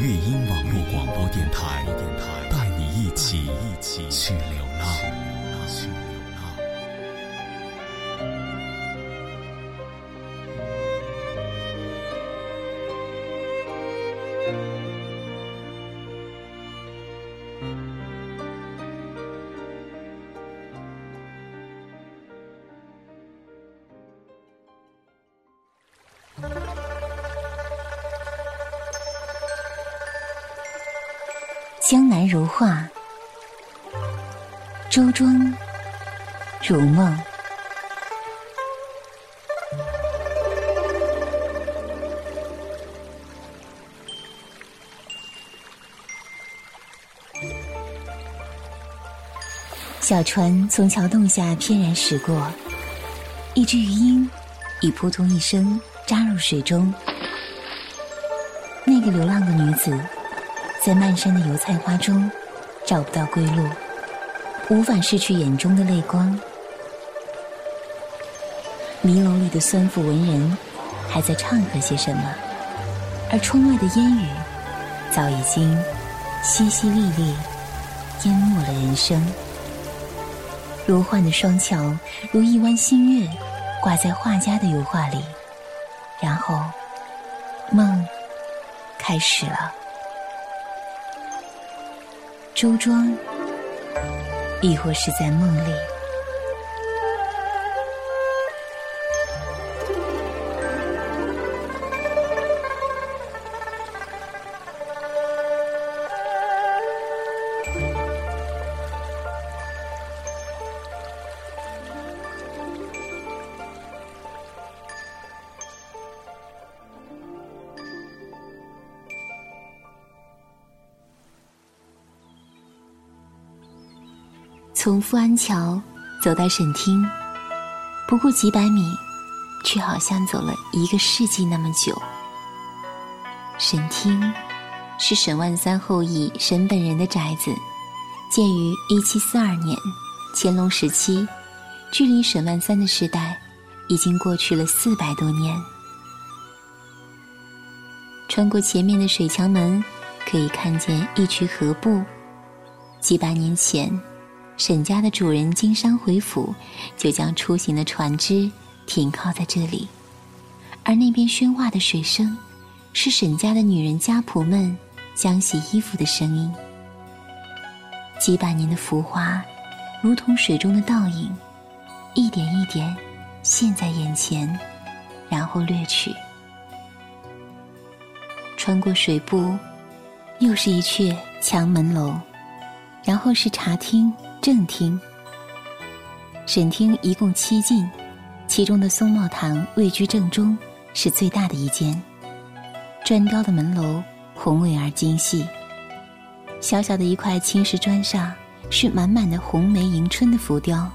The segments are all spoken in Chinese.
乐音网络广播电台，带你一起去流浪。如画，周庄如梦。小船从桥洞下翩然驶过，一只鱼鹰已扑通一声扎入水中。那个流浪的女子。在漫山的油菜花中，找不到归路，无法拭去眼中的泪光。迷楼里的酸腐文人，还在唱和些什么？而窗外的烟雨，早已经淅淅沥沥，淹没了人生。如幻的双桥，如一弯新月，挂在画家的油画里。然后，梦开始了。周庄，亦或是在梦里。从富安桥走到沈厅，不过几百米，却好像走了一个世纪那么久。沈厅是沈万三后裔沈本人的宅子，建于一七四二年，乾隆时期，距离沈万三的时代已经过去了四百多年。穿过前面的水墙门，可以看见一渠河埠，几百年前。沈家的主人经商回府，就将出行的船只停靠在这里，而那边喧哗的水声，是沈家的女人家仆们将洗衣服的声音。几百年的浮华，如同水中的倒影，一点一点现，在眼前，然后掠去。穿过水步，又是一阙墙门楼，然后是茶厅。正厅、沈厅一共七进，其中的松茂堂位居正中，是最大的一间。砖雕的门楼宏伟而精细，小小的一块青石砖上是满满的红梅迎春的浮雕。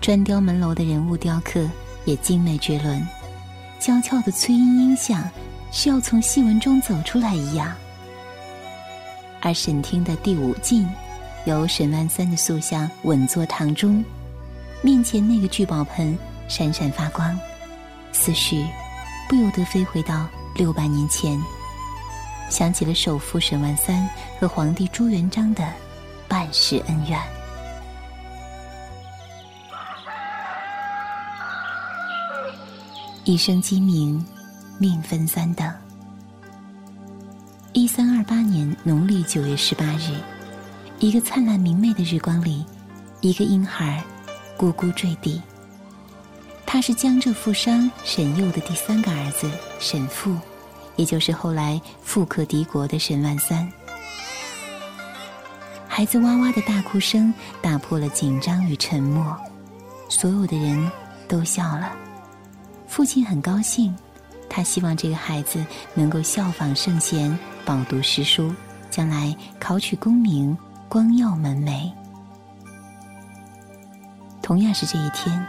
砖雕门楼的人物雕刻也精美绝伦，娇俏的崔莺莺像是要从戏文中走出来一样。而沈厅的第五进。由沈万三的塑像稳坐堂中，面前那个聚宝盆闪闪发光，思绪不由得飞回到六百年前，想起了首富沈万三和皇帝朱元璋的半世恩怨。一声鸡鸣，命分三等。一三二八年农历九月十八日，一个灿烂明媚的日光里，一个婴孩咕咕坠地。他是江浙富商沈佑的第三个儿子沈复，也就是后来富可敌国的沈万三。孩子哇哇的大哭声打破了紧张与沉默，所有的人都笑了。父亲很高兴，他希望这个孩子能够效仿圣贤，饱读诗书，将来考取功名，光耀门楣。同样是这一天，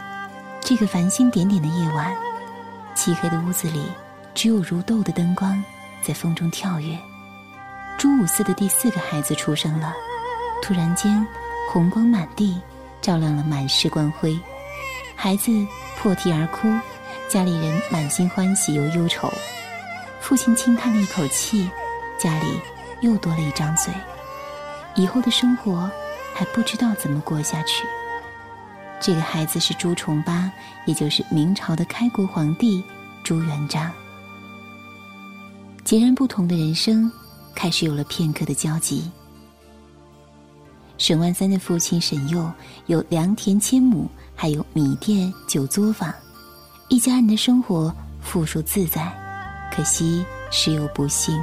这个繁星点点的夜晚，漆黑的屋子里只有如豆的灯光在风中跳跃。朱五四的第四个孩子出生了。突然间，红光满地，照亮了满室光辉。孩子破涕而哭，家里人满心欢喜又忧愁。父亲轻叹了一口气，家里又多了一张嘴。以后的生活还不知道怎么过下去。这个孩子是朱重八，也就是明朝的开国皇帝朱元璋。截然不同的人生，开始有了片刻的交集。沈万三的父亲沈佑有良田千亩，还有米店九作坊，一家人的生活富庶自在。可惜时有不幸，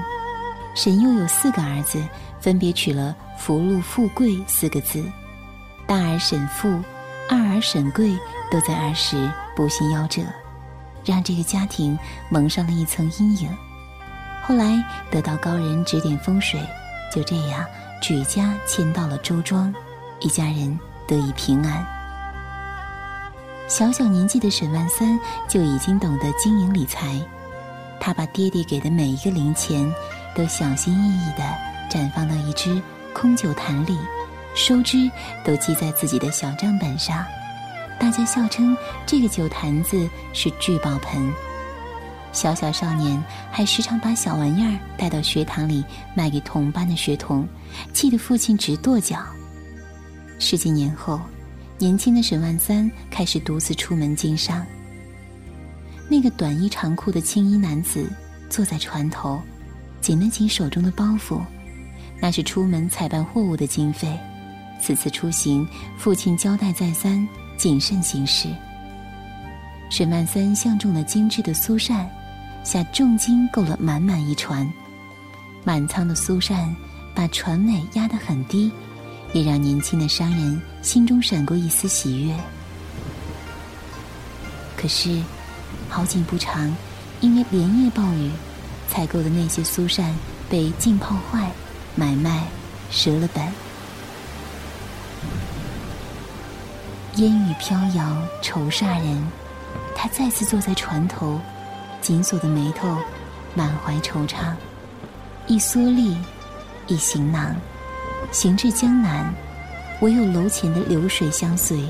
沈佑有四个儿子，分别娶了“福禄富贵”四个字。大儿沈富，二儿沈贵都在儿时不幸夭折，让这个家庭蒙上了一层阴影。后来得到高人指点风水，就这样。举家迁到了周庄，一家人得以平安。小小年纪的沈万三就已经懂得经营理财，他把爹爹给的每一个零钱都小心翼翼地绽放到一只空酒坛里，收支都记在自己的小账本上。大家笑称这个酒坛子是聚宝盆。小小少年还时常把小玩意儿带到学堂里卖给同班的学童，气得父亲直跺脚。十几年后，年轻的沈万三开始独自出门经商。那个短衣长裤的青衣男子坐在船头，紧了紧手中的包袱，那是出门采办货物的经费。此次出行，父亲交代再三，谨慎行事。沈万三相中了精致的苏扇。下重金购了满满一船，满仓的苏扇把船尾压得很低，也让年轻的商人心中闪过一丝喜悦。可是，好景不长，因为连夜暴雨，采购的那些苏扇被浸泡坏，买卖折了本。烟雨飘摇，愁煞人。他再次坐在船头。紧锁的眉头，满怀惆怅，一蓑笠，一行囊，行至江南，唯有楼前的流水相随。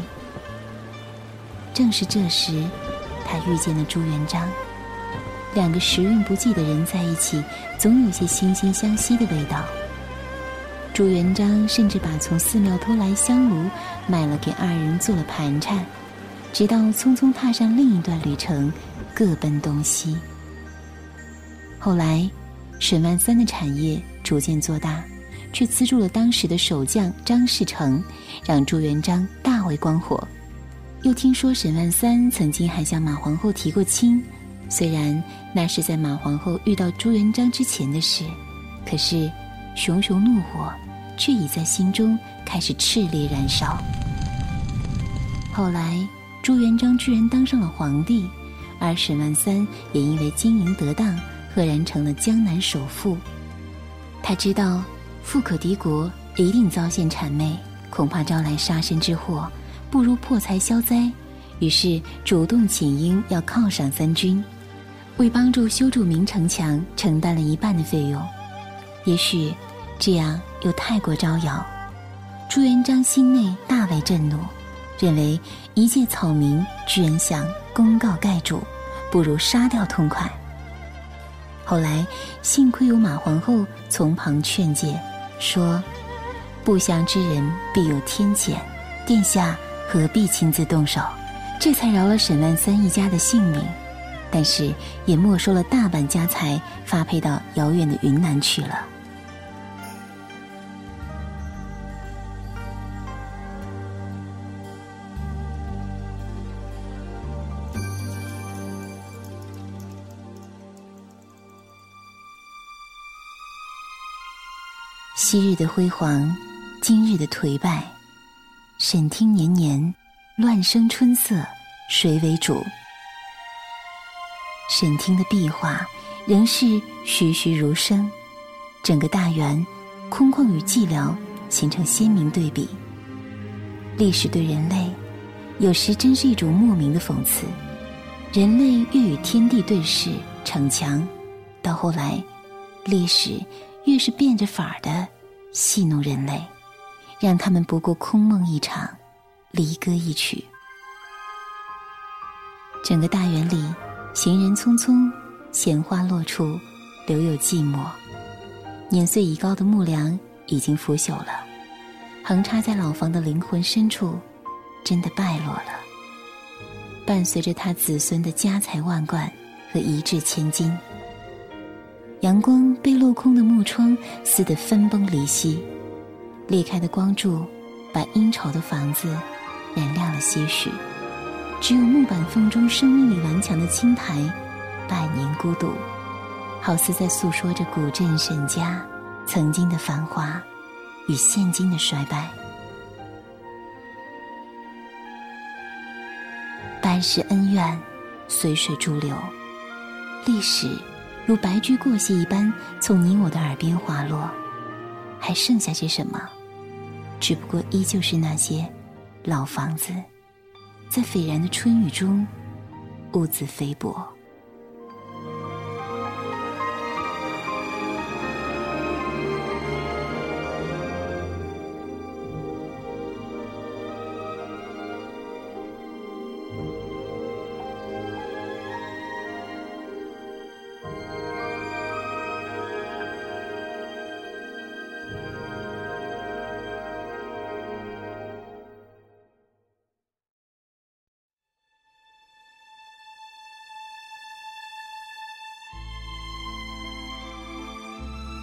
正是这时，他遇见了朱元璋。两个时运不济的人在一起，总有些惺惺相惜的味道。朱元璋甚至把从寺庙偷来香炉卖了给二人做了盘缠，直到匆匆踏上另一段旅程。各奔东西。后来，沈万三的产业逐渐做大，却资助了当时的守将张士诚，让朱元璋大为光火。又听说沈万三曾经还向马皇后提过亲，虽然那是在马皇后遇到朱元璋之前的事，可是熊熊怒火却已在心中开始炽烈燃烧。后来，朱元璋居然当上了皇帝。而沈万三也因为经营得当，赫然成了江南首富。他知道富可敌国一定遭陷谄媚，恐怕招来杀身之祸，不如破财消灾。于是主动请缨要犒赏三军，为帮助修筑明城墙承担了一半的费用。也许这样又太过招摇，朱元璋心内大为震怒。认为一介草民居然想公告盖主，不如杀掉痛快。后来幸亏有马皇后从旁劝诫，说：“不祥之人必有天谴，殿下何必亲自动手？”这才饶了沈万三一家的性命。但是也没收了大半家财，发配到遥远的云南去了。昔日的辉煌，今日的颓败。沈听年年，乱生春色，谁为主？沈听的壁画仍是栩栩如生，整个大园空旷与寂寥形成鲜明对比。历史对人类，有时真是一种莫名的讽刺。人类越与天地对视逞强，到后来，历史越是变着法儿的戏弄人类，让他们不过空梦一场，离歌一曲。整个大园里。行人匆匆，闲花落处，留有寂寞。年岁已高的木梁已经腐朽了，横插在老房的灵魂深处，真的败落了。伴随着他子孙的家财万贯和一掷千金，阳光被镂空的木窗撕得分崩离析，裂开的光柱把阴潮的房子染亮了些许。只有木板缝中生命力顽强的青苔，百年孤独，好似在诉说着古镇沈家曾经的繁华与现今的衰败。半世恩怨，随水逐流，历史如白驹过隙一般从你我的耳边滑落，还剩下些什么？只不过依旧是那些老房子。在斐然的春雨中，兀自菲薄。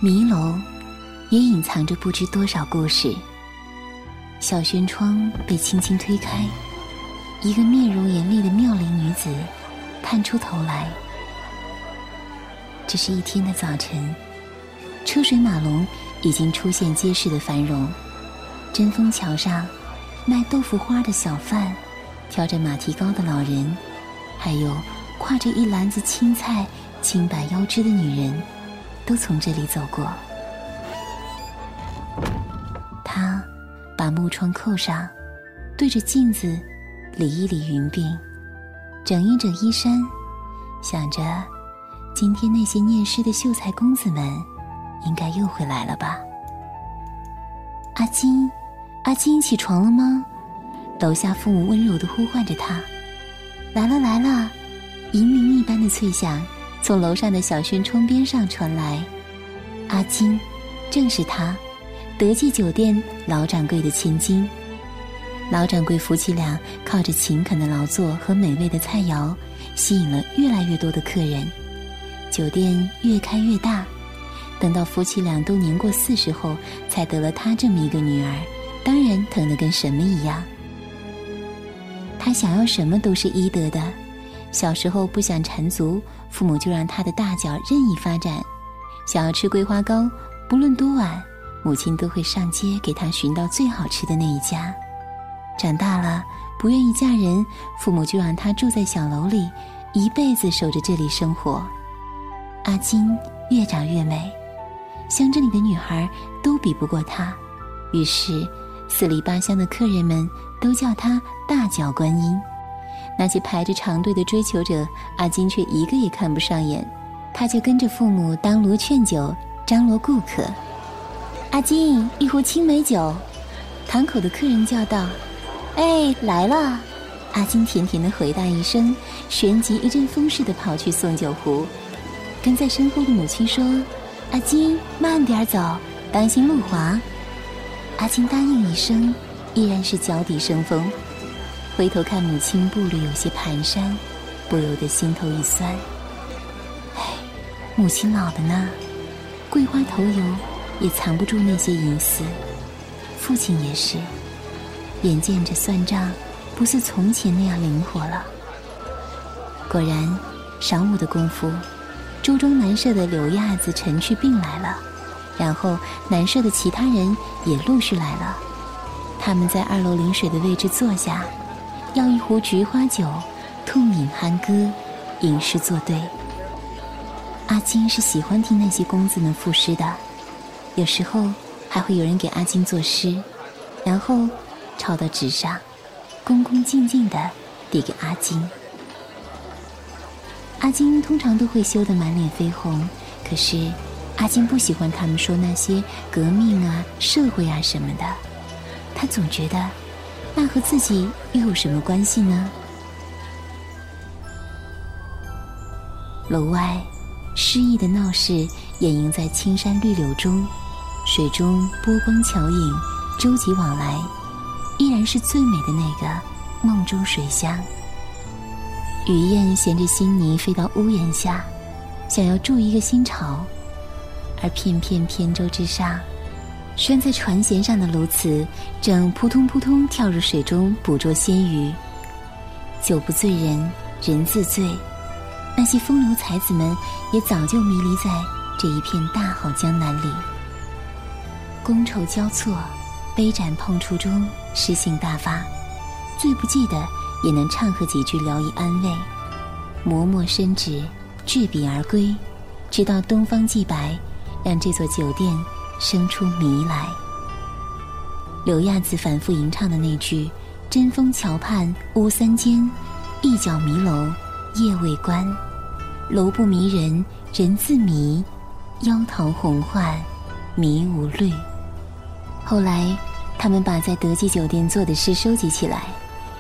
迷楼也隐藏着不知多少故事。小轩窗被轻轻推开，一个面容严厉的妙龄女子探出头来。这是一天的早晨，车水马龙已经出现街市的繁荣。针锋桥上卖豆腐花的小贩，挑着马蹄糕的老人，还有挎着一篮子青菜、青白腰肢的女人。都从这里走过。他把木窗扣上，对着镜子理一理云鬓，整一整衣衫，想着今天那些念诗的秀才公子们应该又会来了吧。阿金，阿金，起床了吗？楼下父母温柔的呼唤着他。来了来了，银铃一般的脆响。从楼上的小轩窗边上传来，阿金，正是他，德记酒店老掌柜的千金。老掌柜夫妻俩靠着勤恳的劳作和美味的菜肴，吸引了越来越多的客人，酒店越开越大。等到夫妻俩都年过四十后，才得了他这么一个女儿，当然疼得跟什么一样。他想要什么都是医得的。小时候不想缠足，父母就让他的大脚任意发展；想要吃桂花糕，不论多晚，母亲都会上街给他寻到最好吃的那一家。长大了不愿意嫁人，父母就让他住在小楼里，一辈子守着这里生活。阿金越长越美，乡镇里的女孩都比不过她，于是四里八乡的客人们都叫她大脚观音。那些排着长队的追求者，阿金却一个也看不上眼，他就跟着父母当锣劝酒，张罗顾客。阿金，一壶青梅酒。堂口的客人叫道：“哎，来了！”阿金甜甜的回答一声，旋即一阵风似的跑去送酒壶。跟在身后的母亲说：“阿金，慢点走，当心路滑。”阿金答应一声，依然是脚底生风。回头看母亲步履有些蹒跚，不由得心头一酸。唉，母亲老了呢，桂花头油也藏不住那些银丝。父亲也是，眼见着算账，不似从前那样灵活了。果然，晌午的功夫，周庄南社的柳亚子陈去病来了，然后南社的其他人也陆续来了。他们在二楼临水的位置坐下，要一壶菊花酒，痛饮酣歌，吟诗作对。阿金是喜欢听那些公子们赋诗的，有时候还会有人给阿金作诗，然后抄到纸上，恭恭敬敬的递给阿金。阿金通常都会羞得满脸绯红，可是阿金不喜欢他们说那些革命啊、社会啊什么的，他总觉得那和自己又有什么关系呢？楼外诗意的闹市掩映在青山绿柳中，水中波光巧影，舟楫往来，依然是最美的那个梦中水乡。雨燕衔着新泥飞到屋檐下，想要筑一个新巢，而片片扁舟之上，拴在船舷上的鸬鹚正扑通扑通跳入水中捕捉鲜鱼。酒不醉人人自醉，那些风流才子们也早就迷离在这一片大好江南里。觥筹交错，杯盏碰触中，诗兴大发，最不济的。也能唱和几句聊以安慰，磨墨伸纸，执笔而归，直到东方既白，让这座酒店生出谜来。柳亚子反复吟唱的那句“针锋桥畔屋三间，一角迷楼夜未关，楼不迷人人自迷，妖桃红换迷无虑”。后来，他们把在德记酒店做的诗收集起来。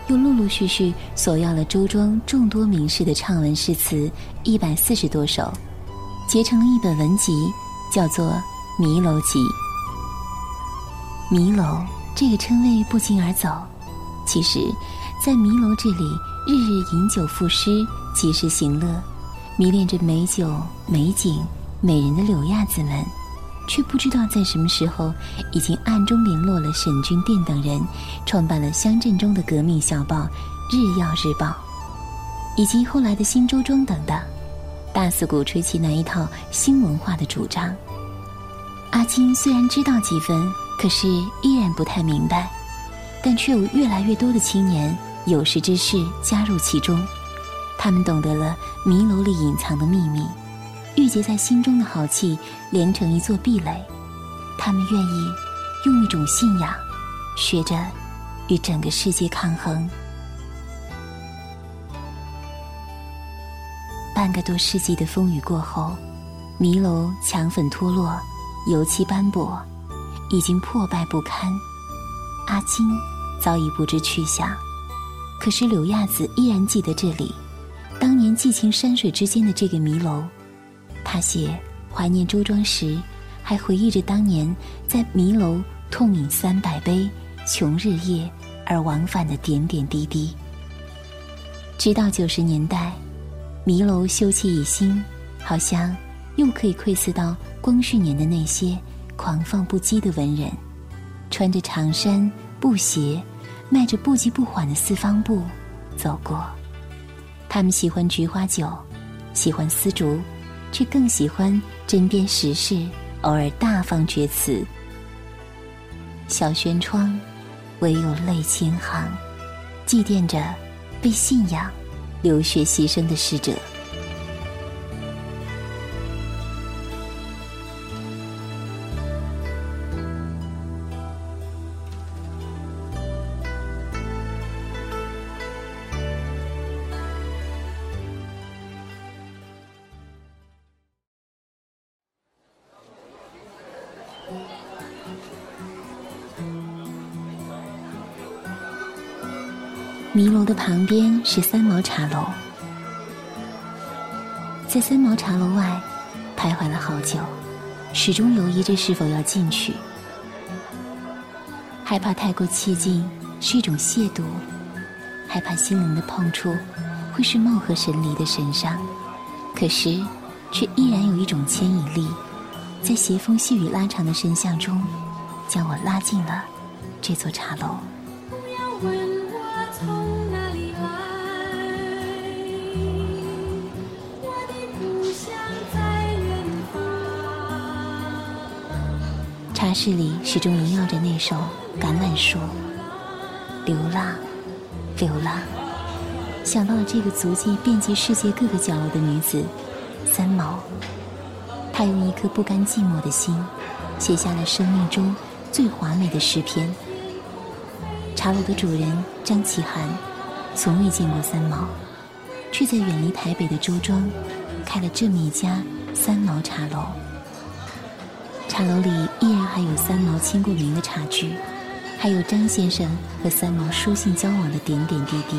又陆陆续续索要了周庄众多名士的唱文诗词一百四十多首，结成了一本文集，叫做《迷楼集》。迷楼这个称谓不胫而走，其实，在迷楼这里，日日饮酒赋诗，及时行乐，迷恋着美酒、美景、美人的柳亚子们。却不知道在什么时候，已经暗中联络了沈君殿等人，创办了乡镇中的革命小报《日耀日报》，以及后来的新周庄等等，大肆鼓吹起那一套新文化的主张。阿金虽然知道几分，可是依然不太明白，但却有越来越多的青年有识之士加入其中，他们懂得了迷楼里隐藏的秘密。郁结在心中的豪气，连成一座壁垒。他们愿意用一种信仰，学着与整个世界抗衡。半个多世纪的风雨过后，迷楼墙粉脱落，油漆斑驳，已经破败不堪。阿金早已不知去向，可是柳亚子依然记得这里，当年寄情山水之间的这个迷楼。他写怀念周庄时，还回忆着当年在迷楼痛饮三百杯，穷日夜而往返的点点滴滴。直到九十年代，迷楼修葺一新，好像又可以窥伺到光绪年的那些狂放不羁的文人，穿着长衫布鞋，迈着不急不缓的四方步走过。他们喜欢菊花酒，喜欢丝竹。却更喜欢针砭时事，偶尔大放厥词。小轩窗，唯有泪千行，祭奠着被信仰、流血牺牲的逝者。迷楼的旁边是三毛茶楼，在三毛茶楼外徘徊了好久，始终犹豫着是否要进去，害怕太过气近是一种亵渎，害怕心灵的碰触会是貌合神离的神伤，可是，却依然有一种牵引力，在斜风细雨拉长的神像中，将我拉进了这座茶楼。茶室里始终萦绕着那首《橄榄树》，流浪，流浪。想到了这个足迹遍及世界各个角落的女子，三毛。她用一颗不甘寂寞的心，写下了生命中最华美的诗篇。茶楼的主人张启涵，从未见过三毛，却在远离台北的周庄，开了这么一家三毛茶楼。茶楼里依然还有三毛签过名的茶具，还有张先生和三毛书信交往的点点滴滴。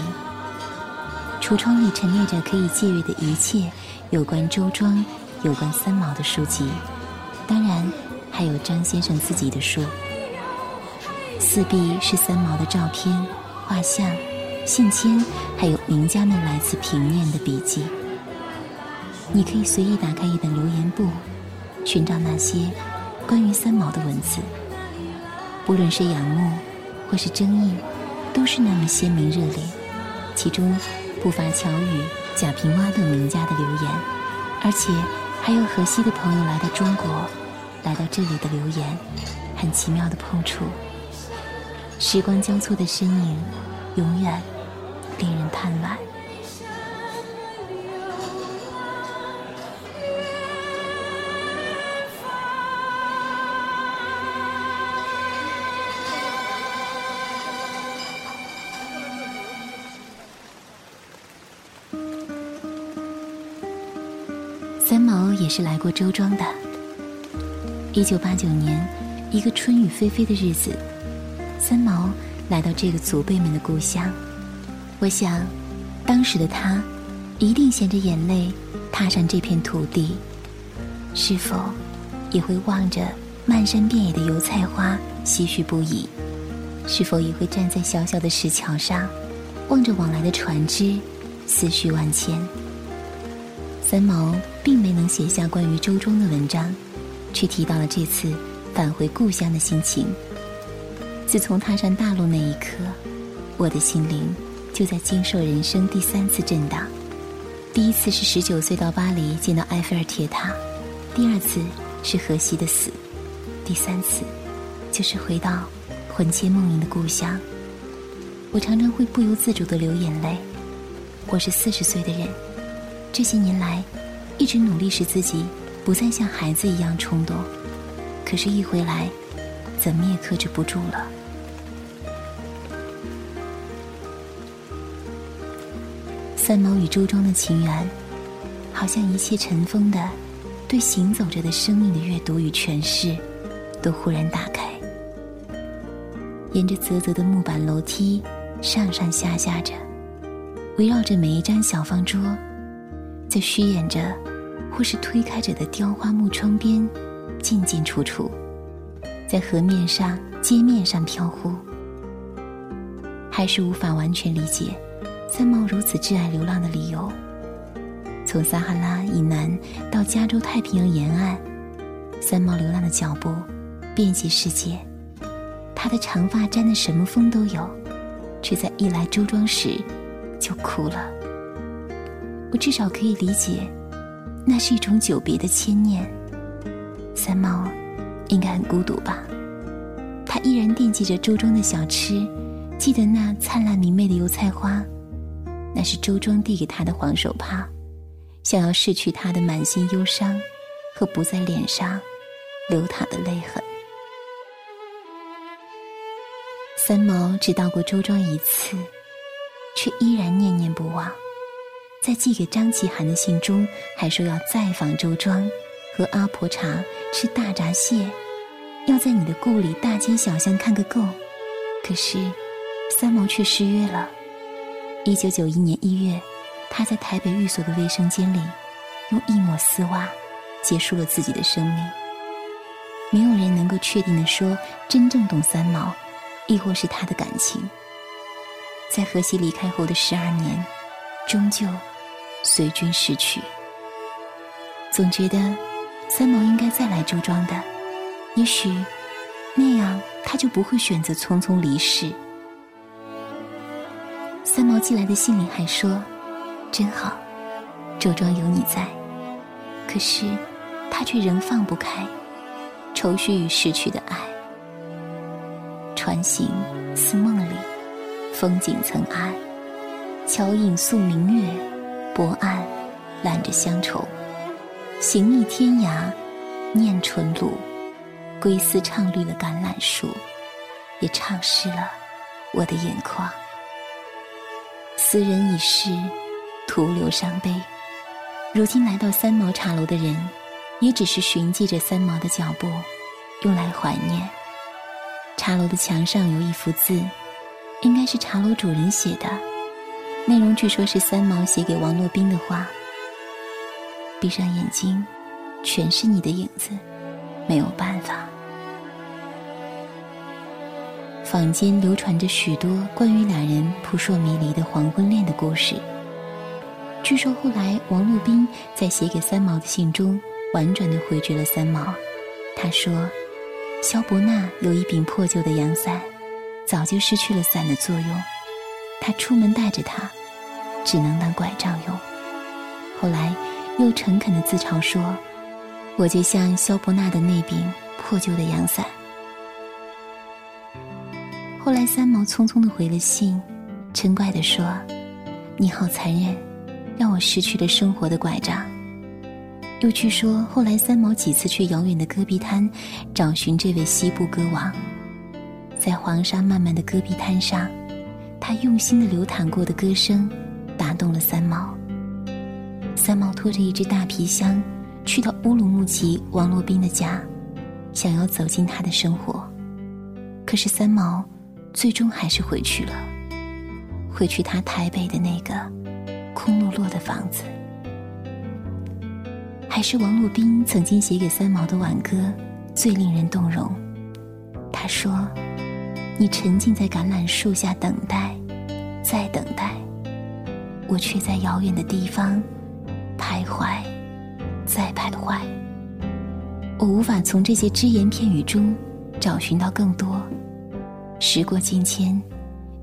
橱窗里陈列着可以借阅的一切有关周庄、有关三毛的书籍，当然还有张先生自己的书。四壁是三毛的照片、画像、信签，还有名家们来自平面的笔记。你可以随意打开一本留言簿，寻找那些关于三毛的文字，不论是仰慕或是争议，都是那么鲜明热烈，其中。不乏乔羽、贾平凹等名家的留言，而且还有河西的朋友来到中国，来到这里的留言，很奇妙的碰触。时光交错的身影，永远令人叹惋。三毛也是来过周庄的。一九八九年，一个春雨霏霏的日子，三毛来到这个祖辈们的故乡。我想，当时的他一定衔着眼泪踏上这片土地，是否也会望着漫山遍野的油菜花唏嘘不已？是否也会站在小小的石桥上，望着往来的船只，思绪万千？三毛并没能写下关于周庄的文章，却提到了这次返回故乡的心情。自从踏上大陆那一刻，我的心灵就在经受人生第三次震荡。第一次是十九岁到巴黎见到埃菲尔铁塔，第二次是荷西的死，第三次就是回到魂牵梦萦的故乡。我常常会不由自主地流眼泪。我是四十岁的人。这些年来，一直努力使自己不再像孩子一样冲动，可是，一回来，怎么也克制不住了。三毛与周庄的情缘，好像一切尘封的，对行走着的生命的阅读与诠释，都忽然打开。沿着啧啧的木板楼梯，上上下下着，围绕着每一张小方桌。在虚掩着，或是推开着的雕花木窗边，进进出出，在河面上、街面上飘忽，还是无法完全理解三毛如此挚爱流浪的理由。从撒哈拉以南到加州太平洋沿岸，三毛流浪的脚步遍及世界。他的长发沾的什么风都有，却在一来周庄时就哭了。我至少可以理解，那是一种久别的牵念。三毛应该很孤独吧？他依然惦记着周庄的小吃，记得那灿烂明媚的油菜花，那是周庄递给他的黄手帕，想要拭去他的满心忧伤和不在脸上流淌的泪痕。三毛只到过周庄一次，却依然念念不忘。在寄给张启涵的信中，还说要再访周庄，喝阿婆茶，吃大闸蟹，要在你的故里大街小巷看个够。可是，三毛却失约了。一九九一年一月，他在台北寓所的卫生间里，用一抹丝袜结束了自己的生命。没有人能够确定的说，真正懂三毛，亦或是他的感情。在荷西离开后的十二年。终究随君逝去。总觉得三毛应该再来周庄的，也许那样他就不会选择匆匆离世。三毛寄来的信里还说：“真好，周庄有你在。”可是他却仍放不开，愁绪与逝去的爱。船行似梦里，风景曾谙，桥影宿明月，泊岸揽着乡愁。行逆天涯，念纯露，归思唱绿了橄榄树，也唱湿了我的眼眶。斯人已逝，徒留伤悲。如今来到三毛茶楼的人，也只是寻迹着三毛的脚步，用来怀念。茶楼的墙上有一幅字，应该是茶楼主人写的，内容据说是三毛写给王洛宾的话。闭上眼睛，全是你的影子，没有办法。坊间流传着许多关于两人扑朔迷离的黄昏恋的故事。据说后来王洛宾在写给三毛的信中，婉转的回绝了三毛。他说：“萧伯纳有一柄破旧的阳伞，早就失去了伞的作用，他出门带着它，只能当拐杖用。”后来。又诚恳的自嘲说：“我就像萧伯纳的那柄破旧的阳伞。”后来三毛匆匆的回了信，嗔怪的说：“你好残忍，让我失去了生活的拐杖。”又据说后来三毛几次去遥远的戈壁滩找寻这位西部歌王，在黄沙漫漫的戈壁滩上，他用心的流淌过的歌声，打动了三毛。三毛拖着一只大皮箱，去到乌鲁木齐王洛宾的家，想要走进他的生活。可是三毛最终还是回去了，回去他台北的那个空落落的房子。还是王洛宾曾经写给三毛的挽歌最令人动容。他说：“你沉浸在橄榄树下等待，再等待，我却在遥远的地方。”徘徊，再徘徊。我无法从这些只言片语中找寻到更多。时过境迁，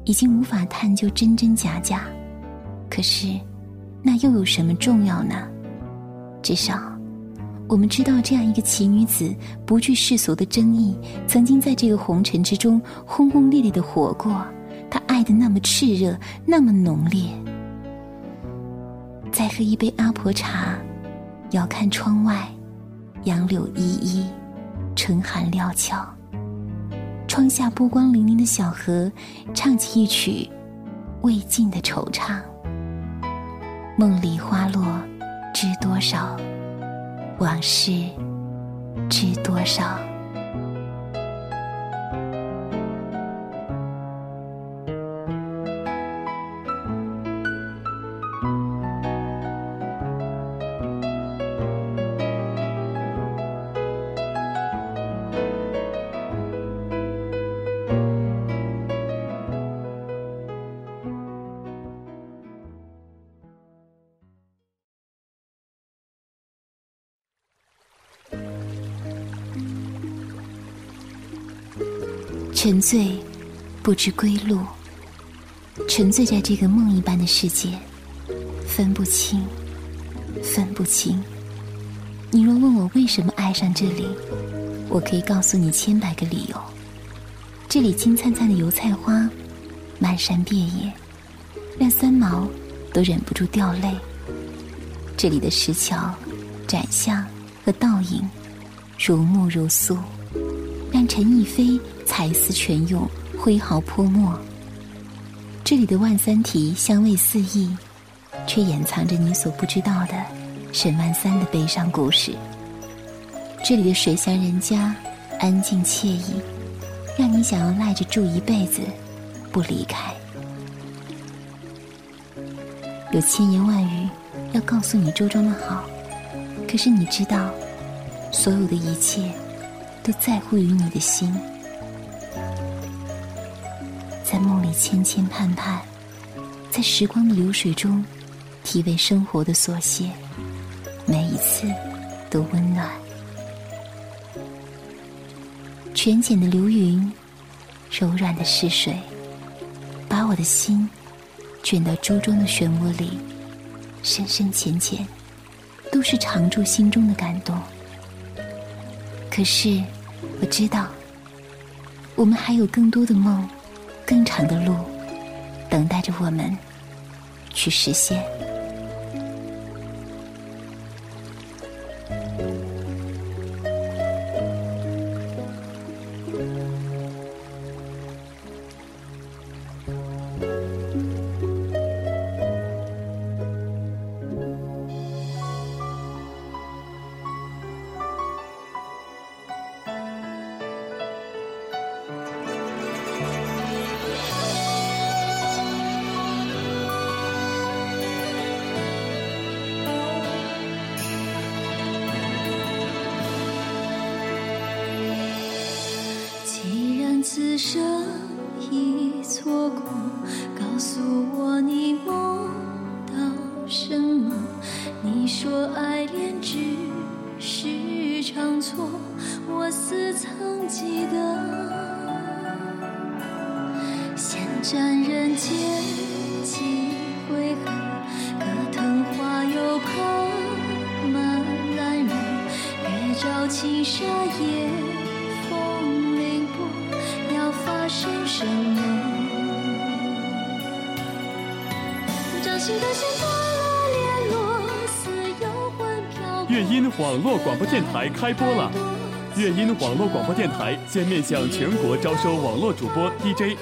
已经无法探究真真假假。可是，那又有什么重要呢？至少，我们知道这样一个奇女子，不惧世俗的争议，曾经在这个红尘之中轰轰烈烈的活过。她爱的那么炽热，那么浓烈。再喝一杯阿婆茶，遥看窗外，杨柳依依，春寒料峭。窗下波光粼粼的小河，唱起一曲未尽的惆怅。梦里花落知多少，往事知多少。沉醉，不知归路。沉醉在这个梦一般的世界，分不清，分不清。你若问我为什么爱上这里，我可以告诉你千百个理由。这里金灿灿的油菜花，漫山遍野，让三毛都忍不住掉泪。这里的石桥、窄巷和倒影，如沐如素，让陈逸飞。才思泉涌，挥毫泼墨。这里的万三蹄香味四溢，却掩藏着你所不知道的沈万三的悲伤故事。这里的水乡人家安静惬意，让你想要赖着住一辈子，不离开。有千言万语要告诉你周庄的好，可是你知道，所有的一切都在乎于你的心。在梦里牵牵盼盼，在时光的流水中体味生活的琐屑，每一次都温暖。泉浅的流云，柔软的逝水，把我的心卷到珠中的漩涡里，深深浅浅，都是常驻心中的感动。可是，我知道，我们还有更多的梦，更长的路，等待着我们去实现。乐音网络广播电台开播了！乐音网络广播电台现面向全国招收网络主播 DJ，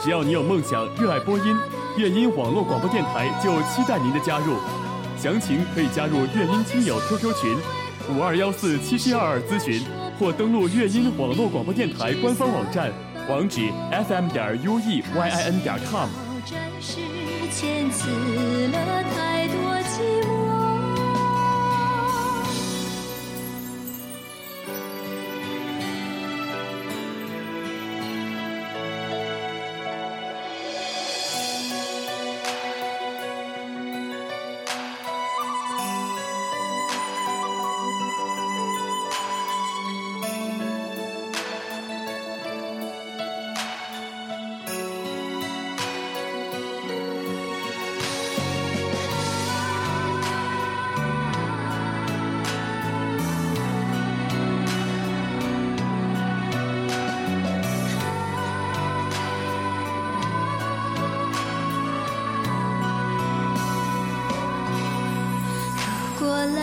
只要你有梦想、热爱播音，乐音网络广播电台就期待您的加入。详情可以加入乐音亲友 QQ 群五二幺四七七二二咨询，或登录乐音网络广播电台官方网站。网址：fm 点 ueyin 点 com。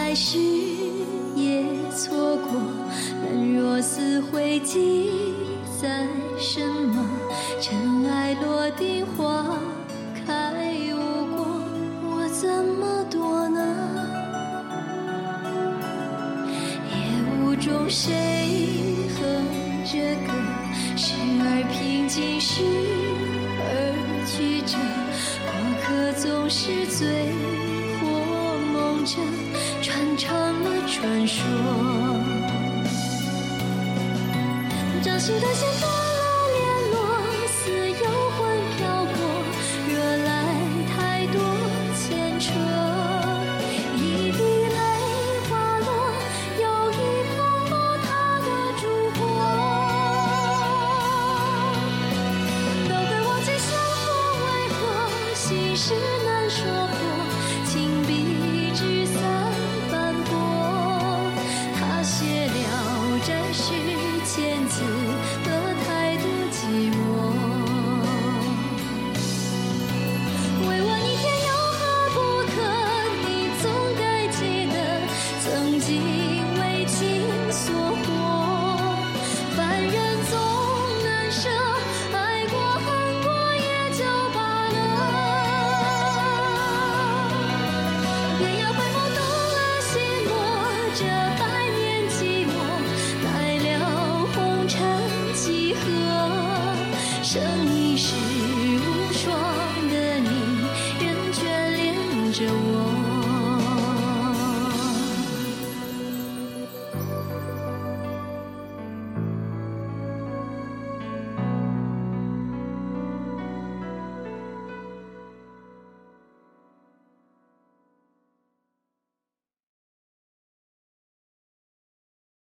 来时也错过，人若死会记载什么？尘埃落定，花开无果，我怎么躲呢？夜雾中谁掌心的线